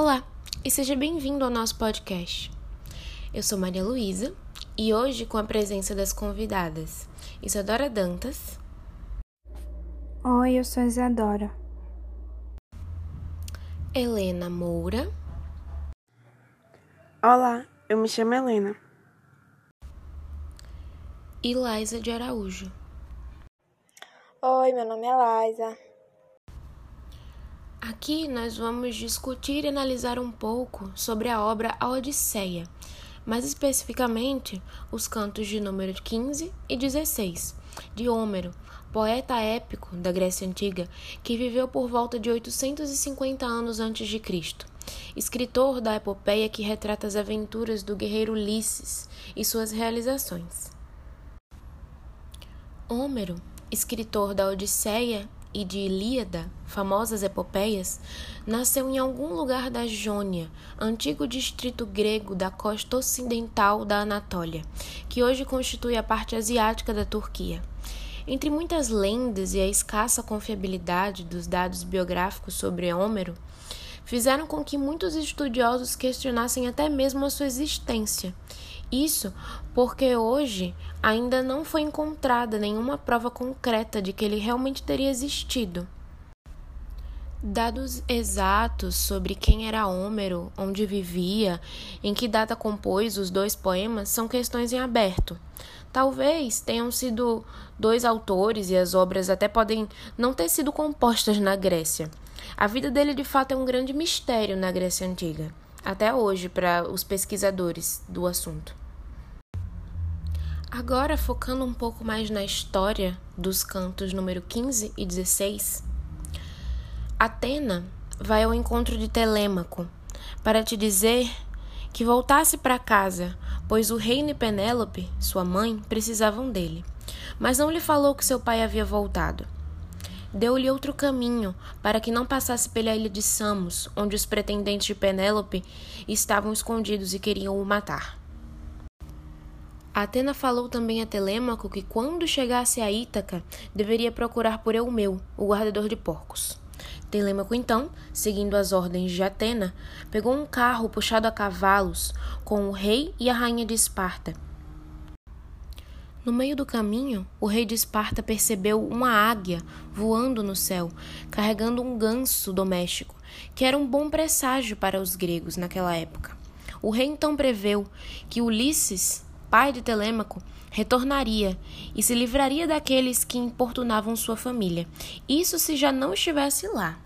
Olá e seja bem-vindo ao nosso podcast. Eu sou Maria Luísa e hoje, com a presença das convidadas Isadora Dantas. Oi, eu sou Isadora. Helena Moura. Olá, eu me chamo Helena. E Laisa de Araújo. Oi, meu nome é Laisa. Aqui nós vamos discutir e analisar um pouco sobre a obra A Odisseia, mais especificamente os cantos de número 15 e 16, de Homero, poeta épico da Grécia Antiga que viveu por volta de 850 anos antes de Cristo. Escritor da epopeia que retrata as aventuras do guerreiro Ulisses e suas realizações. Homero, escritor da Odisseia e de Ilíada, famosas epopeias, nasceu em algum lugar da Jônia, antigo distrito grego da costa ocidental da Anatólia, que hoje constitui a parte asiática da Turquia. Entre muitas lendas e a escassa confiabilidade dos dados biográficos sobre Homero, fizeram com que muitos estudiosos questionassem até mesmo a sua existência isso porque hoje ainda não foi encontrada nenhuma prova concreta de que ele realmente teria existido. Dados exatos sobre quem era Homero, onde vivia, em que data compôs os dois poemas são questões em aberto. Talvez tenham sido dois autores e as obras até podem não ter sido compostas na Grécia. A vida dele de fato é um grande mistério na Grécia Antiga, até hoje para os pesquisadores do assunto. Agora, focando um pouco mais na história dos cantos número 15 e 16, Atena vai ao encontro de Telêmaco para te dizer que voltasse para casa, pois o reino e Penélope, sua mãe, precisavam dele. Mas não lhe falou que seu pai havia voltado. Deu-lhe outro caminho para que não passasse pela ilha de Samos, onde os pretendentes de Penélope estavam escondidos e queriam o matar. Atena falou também a Telêmaco que quando chegasse a Ítaca, deveria procurar por Eumeu, o guardador de porcos. Telêmaco, então, seguindo as ordens de Atena, pegou um carro puxado a cavalos com o rei e a rainha de Esparta. No meio do caminho, o rei de Esparta percebeu uma águia voando no céu, carregando um ganso doméstico, que era um bom presságio para os gregos naquela época. O rei então preveu que Ulisses pai de Telêmaco, retornaria e se livraria daqueles que importunavam sua família. Isso se já não estivesse lá.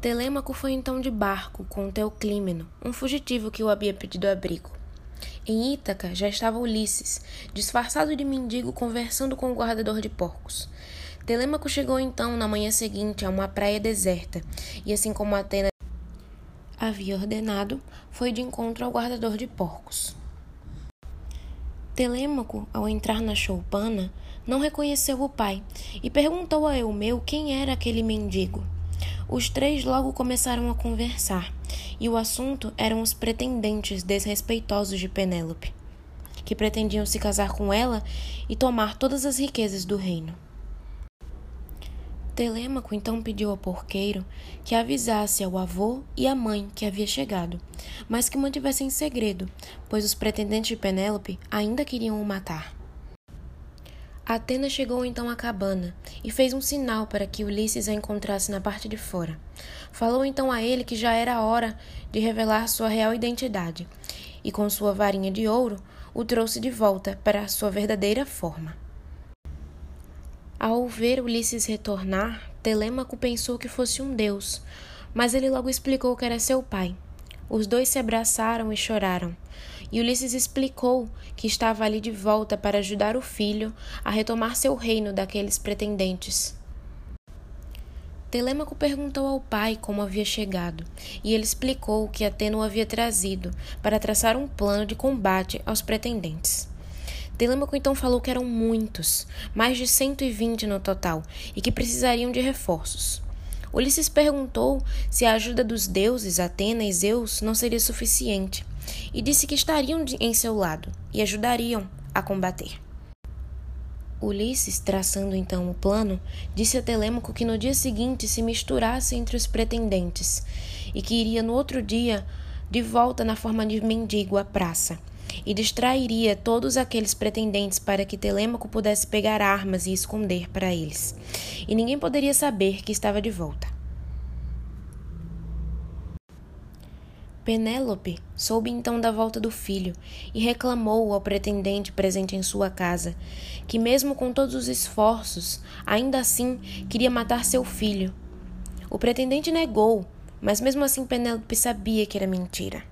Telêmaco foi então de barco com Teoclímeno, um fugitivo que o havia pedido abrigo. Em Ítaca já estava Ulisses, disfarçado de mendigo, conversando com o guardador de porcos. Telêmaco chegou então na manhã seguinte a uma praia deserta, e assim como Atena havia ordenado, foi de encontro ao guardador de porcos. Telêmaco, ao entrar na choupana, não reconheceu o pai e perguntou a Eumeu quem era aquele mendigo. Os três logo começaram a conversar, e o assunto eram os pretendentes desrespeitosos de Penélope, que pretendiam se casar com ela e tomar todas as riquezas do reino. Telêmaco então pediu ao porqueiro que avisasse ao avô e à mãe que havia chegado, mas que mantivessem segredo, pois os pretendentes de Penélope ainda queriam o matar. Atena chegou então à cabana e fez um sinal para que Ulisses a encontrasse na parte de fora. Falou então a ele que já era hora de revelar sua real identidade, e com sua varinha de ouro o trouxe de volta para sua verdadeira forma. Ao ver Ulisses retornar, Telêmaco pensou que fosse um deus, mas ele logo explicou que era seu pai. Os dois se abraçaram e choraram. E Ulisses explicou que estava ali de volta para ajudar o filho a retomar seu reino daqueles pretendentes. Telêmaco perguntou ao pai como havia chegado, e ele explicou que Atena o havia trazido para traçar um plano de combate aos pretendentes. Telêmaco então falou que eram muitos, mais de 120 no total, e que precisariam de reforços. Ulisses perguntou se a ajuda dos deuses Atena e Zeus não seria suficiente, e disse que estariam em seu lado e ajudariam a combater. Ulisses, traçando então o plano, disse a Telêmaco que no dia seguinte se misturasse entre os pretendentes e que iria no outro dia de volta na forma de mendigo à praça e distrairia todos aqueles pretendentes para que Telêmaco pudesse pegar armas e esconder para eles. E ninguém poderia saber que estava de volta. Penélope soube então da volta do filho e reclamou ao pretendente presente em sua casa que, mesmo com todos os esforços, ainda assim queria matar seu filho. O pretendente negou, mas mesmo assim Penélope sabia que era mentira.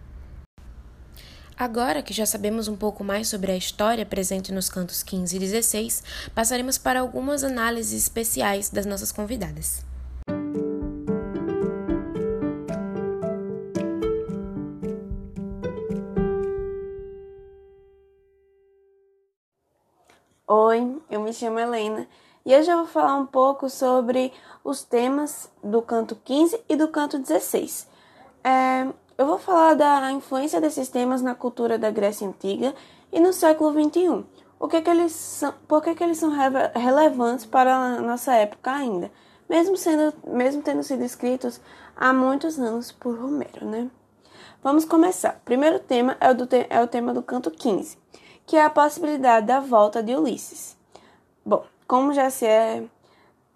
Agora que já sabemos um pouco mais sobre a história presente nos cantos 15 e 16, passaremos para algumas análises especiais das nossas convidadas. Oi, eu me chamo Helena e hoje eu vou falar um pouco sobre os temas do canto 15 e do canto 16. É, eu vou falar da influência desses temas na cultura da Grécia Antiga e no século XXI. O que, que eles são, por que, que eles são relevantes para a nossa época ainda, mesmo, sendo, mesmo tendo sido escritos há muitos anos por Romero, né? Vamos começar. O primeiro tema é o, do, é o tema do canto 15 que é a possibilidade da volta de Ulisses. Bom, como já se é,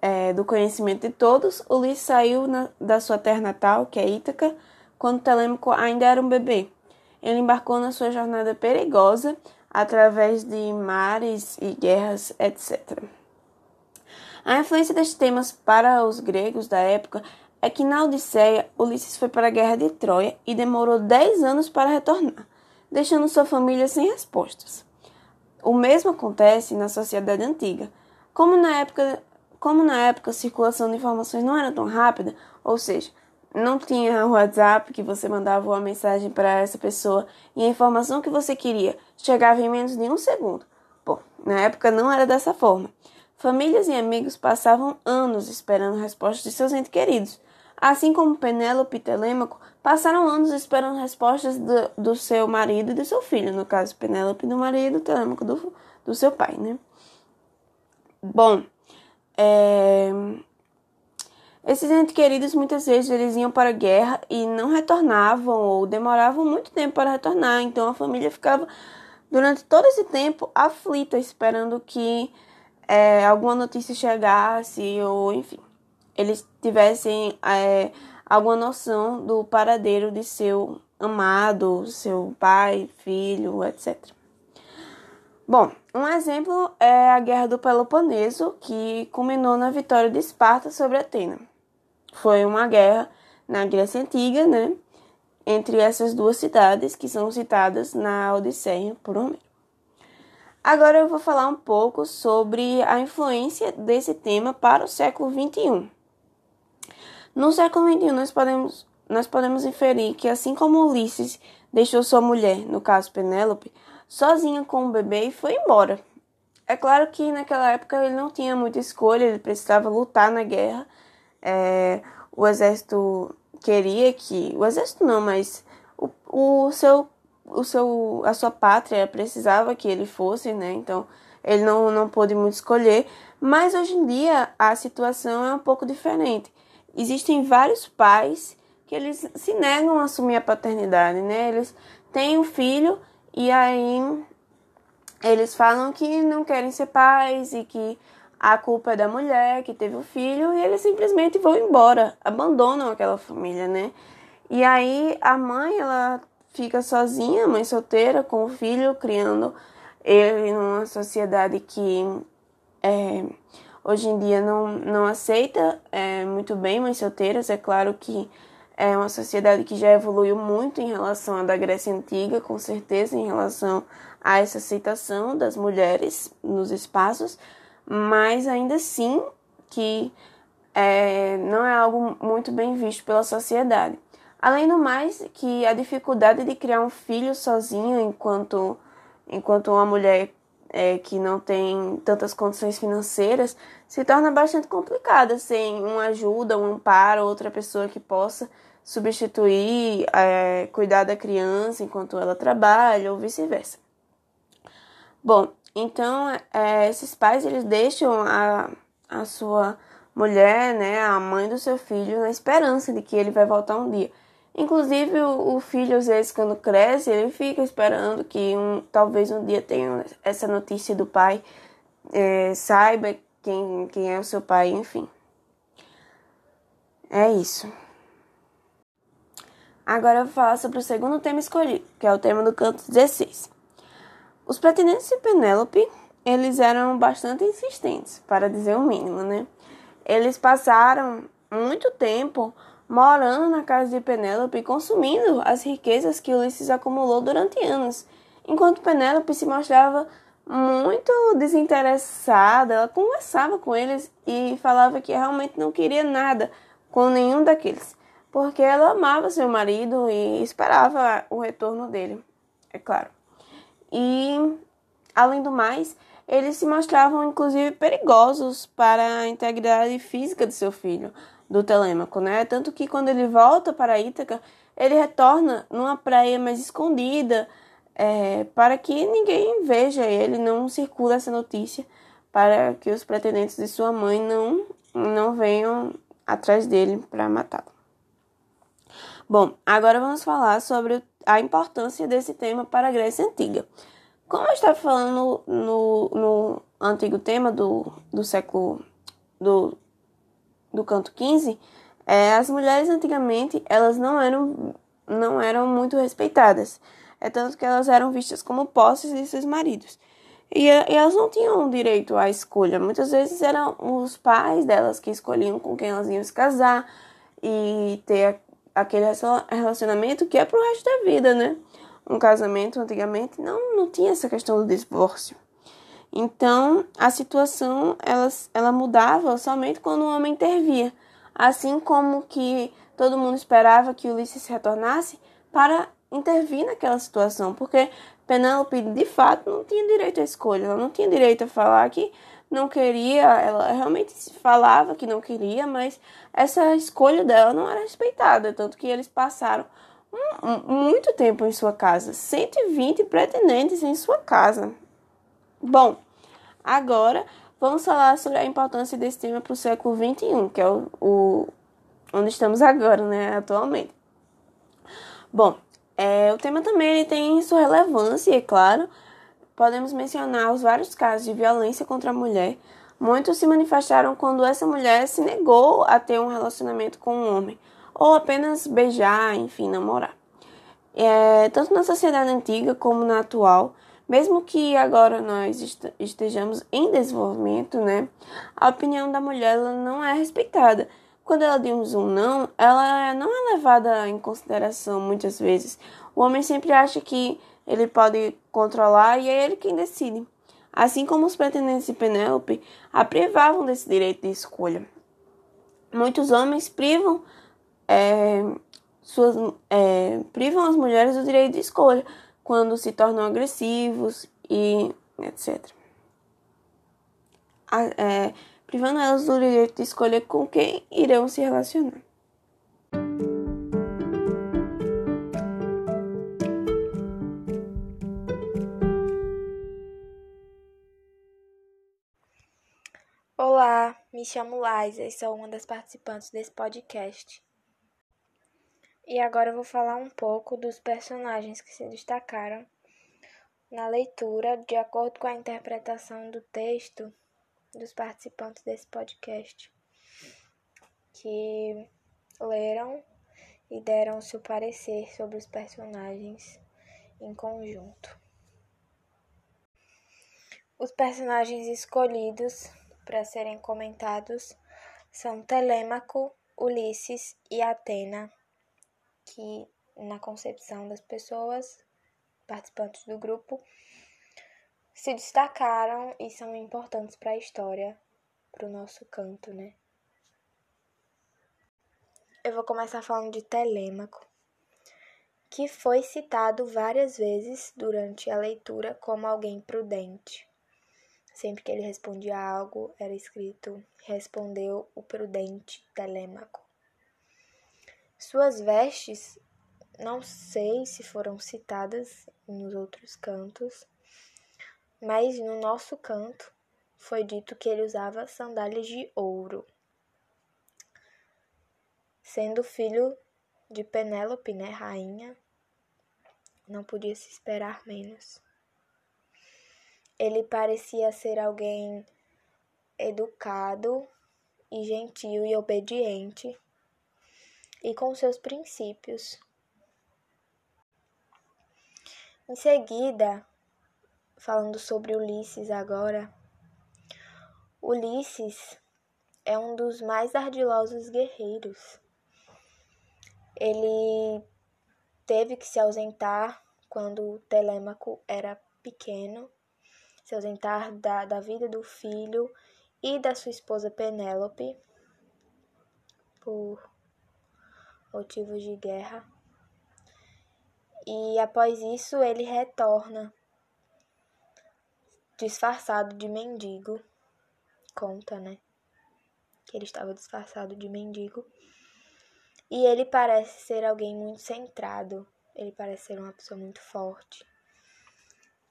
é do conhecimento de todos, Ulisses saiu na, da sua terra natal, que é Ítaca, quando Telêmaco ainda era um bebê. Ele embarcou na sua jornada perigosa através de mares e guerras, etc. A influência destes temas para os gregos da época é que na Odisseia, Ulisses foi para a guerra de Troia e demorou 10 anos para retornar deixando sua família sem respostas. O mesmo acontece na sociedade antiga. Como na época, como na época a circulação de informações não era tão rápida, ou seja, não tinha WhatsApp que você mandava uma mensagem para essa pessoa e a informação que você queria chegava em menos de um segundo. Bom, na época não era dessa forma. Famílias e amigos passavam anos esperando respostas de seus entes queridos, Assim como Penélope e Telêmaco passaram anos esperando respostas do, do, seu marido e do seu filho, no caso, Penélope do marido, Telêmaco do, do seu pai, né? Bom, é... esses entes queridos muitas vezes eles iam para a guerra e não retornavam ou demoravam muito tempo para retornar, então a família ficava durante todo esse tempo aflita, esperando que é, alguma notícia chegasse ou enfim eles tivessem é, alguma noção do paradeiro de seu amado, seu pai, filho, etc. Bom, um exemplo é a Guerra do Peloponeso, que culminou na vitória de Esparta sobre Atena. Foi uma guerra na Grécia Antiga, né? Entre essas duas cidades que são citadas na Odisseia por Homero. Agora eu vou falar um pouco sobre a influência desse tema para o século XXI. No século XXI, nós podemos, nós podemos inferir que, assim como Ulisses deixou sua mulher, no caso Penélope, sozinha com o bebê e foi embora. É claro que naquela época ele não tinha muita escolha, ele precisava lutar na guerra. É, o exército queria que. O exército não, mas o, o seu. O seu, a sua pátria precisava que ele fosse, né? Então ele não, não pôde muito escolher. Mas hoje em dia a situação é um pouco diferente existem vários pais que eles se negam a assumir a paternidade, né? Eles têm um filho e aí eles falam que não querem ser pais e que a culpa é da mulher que teve o filho e eles simplesmente vão embora, abandonam aquela família, né? E aí a mãe, ela fica sozinha, mãe solteira, com o filho, criando ele numa sociedade que é, hoje em dia não, não aceita é, muito bem mães solteiras. É claro que é uma sociedade que já evoluiu muito em relação à da Grécia Antiga, com certeza, em relação a essa aceitação das mulheres nos espaços, mas ainda assim que é, não é algo muito bem visto pela sociedade. Além do mais, que a dificuldade de criar um filho sozinha enquanto, enquanto uma mulher é, que não tem tantas condições financeiras, se torna bastante complicada sem uma ajuda, um amparo, outra pessoa que possa substituir, é, cuidar da criança enquanto ela trabalha ou vice-versa. Bom, Então, é, esses pais eles deixam a, a sua mulher, né, a mãe do seu filho, na esperança de que ele vai voltar um dia. Inclusive, o, o, filho, às vezes, quando cresce, ele fica esperando que um, talvez um dia tenha essa notícia do pai, é, saiba quem, quem é o seu pai, enfim. É isso. Agora eu vou falar sobre o segundo tema escolhido, que é o tema do canto 16. Os pretendentes de Penélope, eles eram bastante insistentes, para dizer o mínimo, né? Eles passaram muito tempo morando na casa de Penélope e consumindo as riquezas que Ulisses acumulou durante anos, enquanto Penélope se mostrava muito desinteressada, ela conversava com eles e falava que realmente não queria nada com nenhum daqueles, porque ela amava seu marido e esperava o retorno dele, é claro. E, além do mais, eles se mostravam inclusive perigosos para a integridade física de seu filho, do Telêmaco, né? Tanto que quando ele volta para Ítaca, ele retorna numa praia mais escondida, é, para que ninguém veja ele, não circula essa notícia, para que os pretendentes de sua mãe não, não venham atrás dele para matá-lo. Bom, agora vamos falar sobre a importância desse tema para a Grécia Antiga. Como eu estava falando no, no antigo tema do, do século do, do canto 15, é, as mulheres antigamente elas não eram, não eram muito respeitadas. É tanto que elas eram vistas como posses de seus maridos. E, e elas não tinham direito à escolha. Muitas vezes eram os pais delas que escolhiam com quem elas iam se casar e ter aquele relacionamento que é pro resto da vida, né? Um casamento antigamente não, não tinha essa questão do divórcio. Então, a situação ela, ela mudava somente quando o homem intervia, assim como que todo mundo esperava que Ulisses retornasse para intervir naquela situação, porque Penélope de fato não tinha direito à escolha, ela não tinha direito a falar que não queria, ela realmente falava que não queria, mas essa escolha dela não era respeitada, tanto que eles passaram muito tempo em sua casa, 120 pretendentes em sua casa. Bom, agora vamos falar sobre a importância desse tema para o século XXI, que é o, o, onde estamos agora, né, atualmente. Bom, é, o tema também ele tem sua relevância, é claro. Podemos mencionar os vários casos de violência contra a mulher. Muitos se manifestaram quando essa mulher se negou a ter um relacionamento com um homem, ou apenas beijar, enfim, namorar. É, tanto na sociedade antiga como na atual, mesmo que agora nós estejamos em desenvolvimento, né, a opinião da mulher não é respeitada. Quando ela diz um não, ela não é levada em consideração muitas vezes. O homem sempre acha que ele pode controlar e é ele quem decide. Assim como os pretendentes de Penélope a privavam desse direito de escolha. Muitos homens privam, é, suas, é, privam as mulheres do direito de escolha, quando se tornam agressivos e etc. É, privando elas do direito de escolher com quem irão se relacionar. Olá, me chamo Laisa e sou uma das participantes desse podcast. E agora eu vou falar um pouco dos personagens que se destacaram na leitura, de acordo com a interpretação do texto dos participantes desse podcast, que leram e deram seu parecer sobre os personagens em conjunto. Os personagens escolhidos para serem comentados são Telêmaco, Ulisses e Atena que na concepção das pessoas participantes do grupo se destacaram e são importantes para a história, para o nosso canto, né? Eu vou começar falando de Telêmaco, que foi citado várias vezes durante a leitura como alguém prudente. Sempre que ele respondia algo, era escrito: respondeu o prudente Telêmaco. Suas vestes, não sei se foram citadas nos outros cantos, mas no nosso canto foi dito que ele usava sandálias de ouro. Sendo filho de Penélope, né, rainha, não podia se esperar menos. Ele parecia ser alguém educado e gentil e obediente e com seus princípios. Em seguida, falando sobre Ulisses agora, Ulisses é um dos mais ardilosos guerreiros. Ele teve que se ausentar quando Telêmaco era pequeno, se ausentar da, da vida do filho e da sua esposa Penélope por motivos de guerra. E após isso ele retorna disfarçado de mendigo. Conta, né? Que ele estava disfarçado de mendigo. E ele parece ser alguém muito centrado. Ele parece ser uma pessoa muito forte.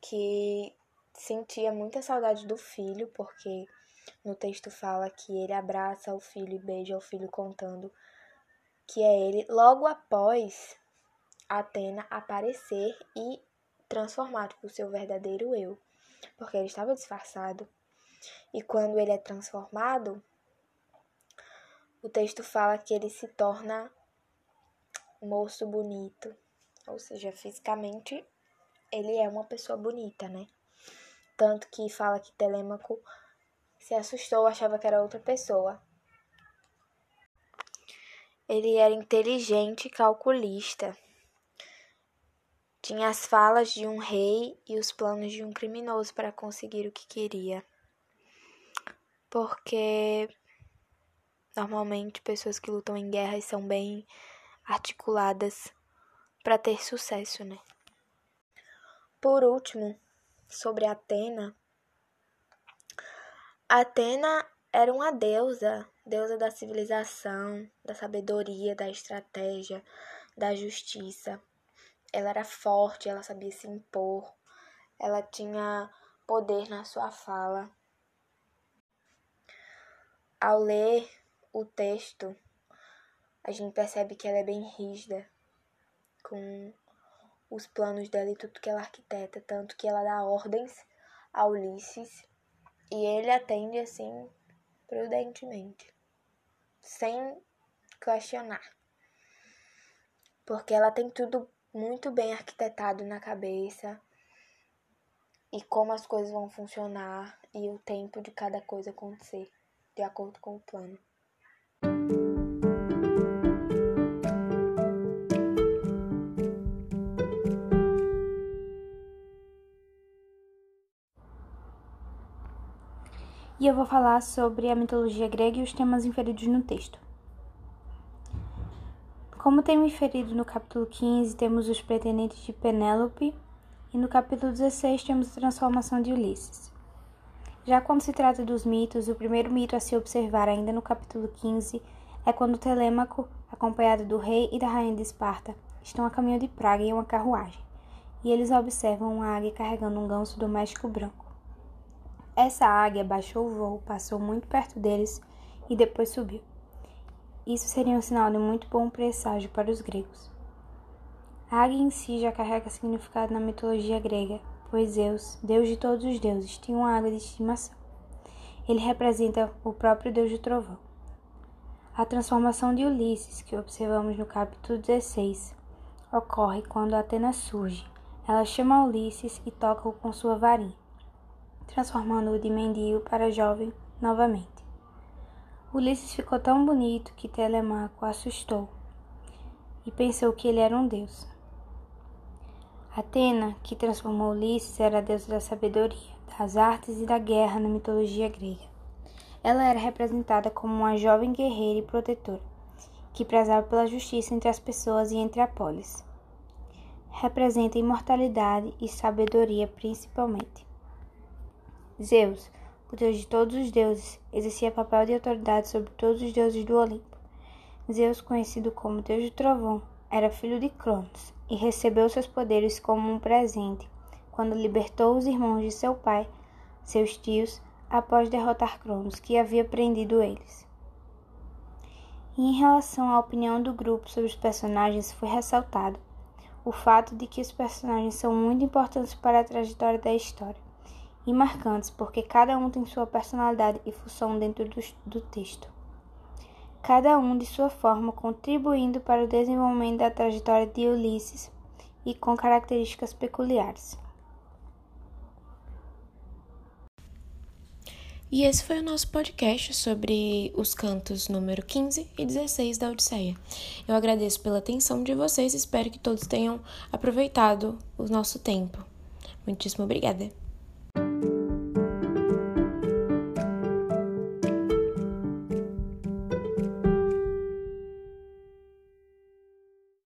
Que sentia muita saudade do filho, porque no texto fala que ele abraça o filho e beija o filho contando que é ele logo após Atena aparecer e transformar tipo, o seu verdadeiro eu, porque ele estava disfarçado. E quando ele é transformado, o texto fala que ele se torna moço bonito, ou seja, fisicamente ele é uma pessoa bonita, né? Tanto que fala que Telêmaco se assustou, achava que era outra pessoa. Ele era inteligente e calculista. Tinha as falas de um rei e os planos de um criminoso para conseguir o que queria. Porque normalmente pessoas que lutam em guerras são bem articuladas para ter sucesso, né? Por último, sobre Atena. Atena era uma deusa, deusa da civilização, da sabedoria, da estratégia, da justiça. Ela era forte, ela sabia se impor, ela tinha poder na sua fala. Ao ler o texto, a gente percebe que ela é bem rígida com os planos dela e tudo que ela arquiteta, tanto que ela dá ordens a Ulisses e ele atende assim prudentemente, sem questionar. Porque ela tem tudo muito bem arquitetado na cabeça e como as coisas vão funcionar e o tempo de cada coisa acontecer, de acordo com o plano. E eu vou falar sobre a mitologia grega e os temas inferidos no texto. Como tema inferido no capítulo 15, temos os pretendentes de Penélope, e no capítulo 16 temos a transformação de Ulisses. Já quando se trata dos mitos, o primeiro mito a se observar ainda no capítulo 15 é quando Telêmaco, acompanhado do rei e da rainha de Esparta, estão a caminho de Praga em uma carruagem, e eles observam uma águia carregando um ganso doméstico branco. Essa águia baixou o voo, passou muito perto deles e depois subiu. Isso seria um sinal de muito bom presságio para os gregos. A águia em si já carrega significado na mitologia grega, pois Zeus, deus de todos os deuses, tinha uma águia de estimação. Ele representa o próprio deus do trovão. A transformação de Ulisses, que observamos no capítulo 16, ocorre quando Atena surge. Ela chama Ulisses e toca-o com sua varinha transformando-o de mendigo para jovem novamente. Ulisses ficou tão bonito que Telemaco assustou e pensou que ele era um deus. Atena, que transformou Ulisses, era a deusa da sabedoria, das artes e da guerra na mitologia grega. Ela era representada como uma jovem guerreira e protetora, que prezava pela justiça entre as pessoas e entre a polis. Representa imortalidade e sabedoria principalmente. Zeus, o deus de todos os deuses, exercia papel de autoridade sobre todos os deuses do Olimpo. Zeus, conhecido como deus do trovão, era filho de Cronos e recebeu seus poderes como um presente quando libertou os irmãos de seu pai, seus tios, após derrotar Cronos, que havia prendido eles. E em relação à opinião do grupo sobre os personagens, foi ressaltado o fato de que os personagens são muito importantes para a trajetória da história e marcantes porque cada um tem sua personalidade e função dentro do, do texto. Cada um de sua forma contribuindo para o desenvolvimento da trajetória de Ulisses e com características peculiares. E esse foi o nosso podcast sobre os cantos número 15 e 16 da Odisseia. Eu agradeço pela atenção de vocês e espero que todos tenham aproveitado o nosso tempo. Muitíssimo obrigada.